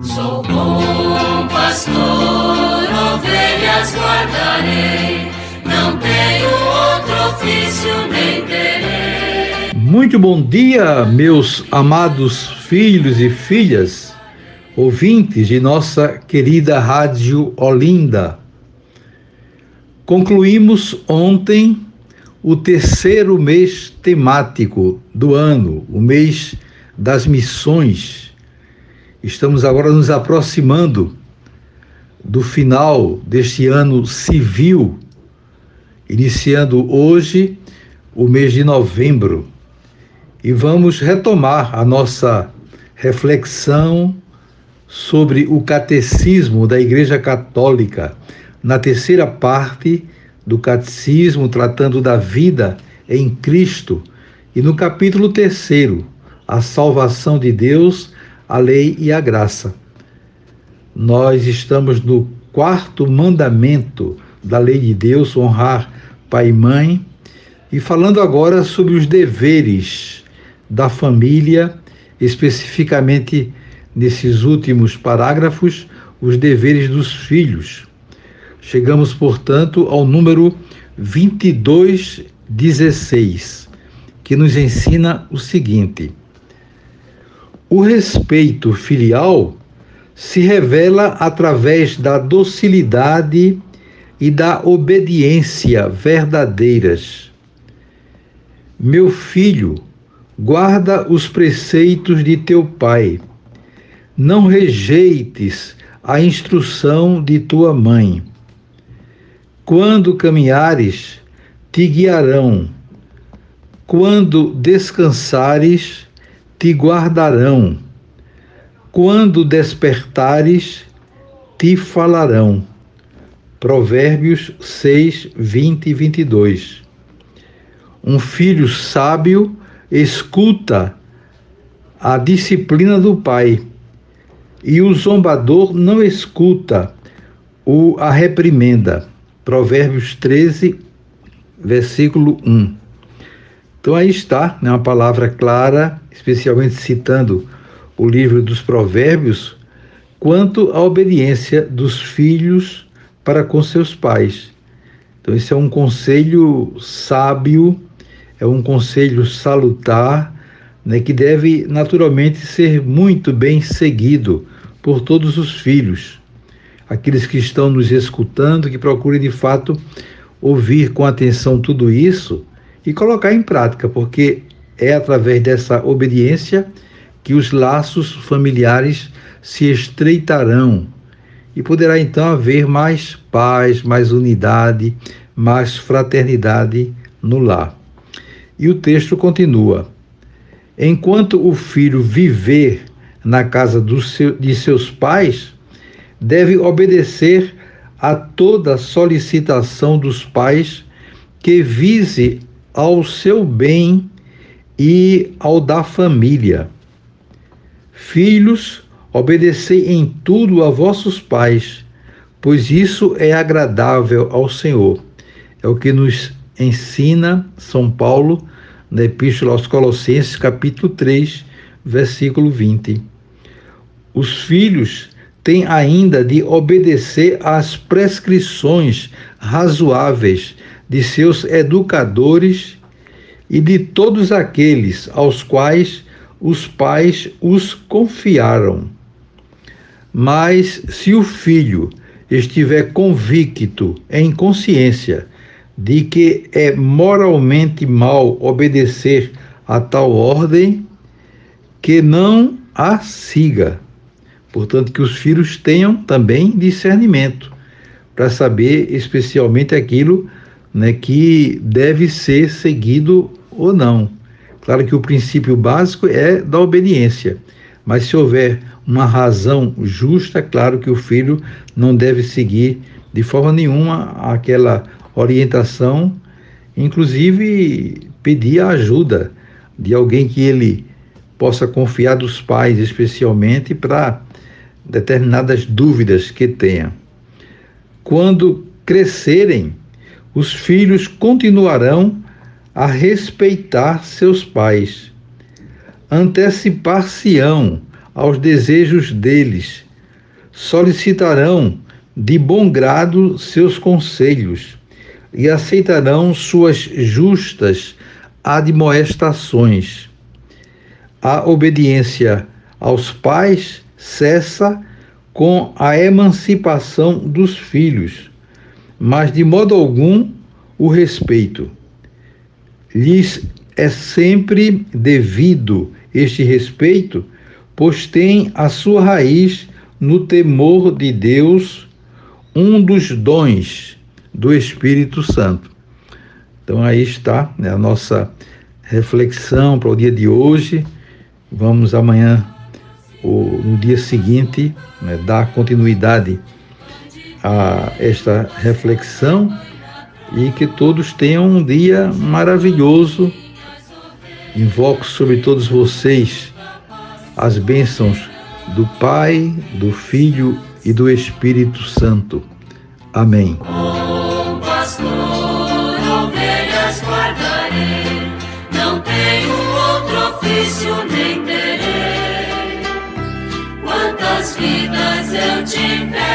Sou bom pastor, ovelhas guardarei, não tenho outro ofício nem terei. Muito bom dia, meus amados filhos e filhas, ouvintes de nossa querida Rádio Olinda. Concluímos ontem o terceiro mês temático do ano, o mês das missões Estamos agora nos aproximando do final deste ano civil, iniciando hoje o mês de novembro. E vamos retomar a nossa reflexão sobre o catecismo da Igreja Católica, na terceira parte do catecismo tratando da vida em Cristo, e no capítulo terceiro, a salvação de Deus a lei e a graça. Nós estamos no quarto mandamento da lei de Deus, honrar pai e mãe, e falando agora sobre os deveres da família, especificamente nesses últimos parágrafos, os deveres dos filhos. Chegamos, portanto, ao número 2216, que nos ensina o seguinte: o respeito filial se revela através da docilidade e da obediência verdadeiras. Meu filho, guarda os preceitos de teu pai. Não rejeites a instrução de tua mãe. Quando caminhares, te guiarão. Quando descansares, te guardarão. Quando despertares, te falarão. Provérbios 6, 20 e 22. Um filho sábio escuta a disciplina do pai, e o zombador não escuta o a reprimenda. Provérbios 13, versículo 1. Então aí está, né, uma palavra clara, especialmente citando o livro dos Provérbios, quanto à obediência dos filhos para com seus pais. Então esse é um conselho sábio, é um conselho salutar, né, que deve naturalmente ser muito bem seguido por todos os filhos. Aqueles que estão nos escutando, que procurem de fato ouvir com atenção tudo isso e colocar em prática, porque é através dessa obediência que os laços familiares se estreitarão e poderá então haver mais paz, mais unidade, mais fraternidade no lar. E o texto continua: Enquanto o filho viver na casa seu, de seus pais, deve obedecer a toda solicitação dos pais que vise ao seu bem e ao da família. Filhos, obedecei em tudo a vossos pais, pois isso é agradável ao Senhor. É o que nos ensina São Paulo na Epístola aos Colossenses, capítulo 3, versículo 20. Os filhos têm ainda de obedecer às prescrições razoáveis de seus educadores e de todos aqueles aos quais os pais os confiaram. Mas se o filho estiver convicto em consciência de que é moralmente mal obedecer a tal ordem, que não a siga. Portanto, que os filhos tenham também discernimento para saber especialmente aquilo né, que deve ser seguido ou não. Claro que o princípio básico é da obediência, mas se houver uma razão justa, claro que o filho não deve seguir de forma nenhuma aquela orientação, inclusive pedir a ajuda de alguém que ele possa confiar dos pais, especialmente para determinadas dúvidas que tenha. Quando crescerem, os filhos continuarão a respeitar seus pais, antecipar-se-ão aos desejos deles solicitarão de bom grado seus conselhos e aceitarão suas justas admoestações. A obediência aos pais cessa com a emancipação dos filhos, mas de modo algum o respeito. Lhes é sempre devido este respeito, pois tem a sua raiz no temor de Deus, um dos dons do Espírito Santo. Então aí está né, a nossa reflexão para o dia de hoje. Vamos amanhã, ou no dia seguinte, né, dar continuidade a esta reflexão e que todos tenham um dia maravilhoso. Invoco sobre todos vocês as bênçãos do Pai, do Filho e do Espírito Santo. Amém. Vidas eu tiver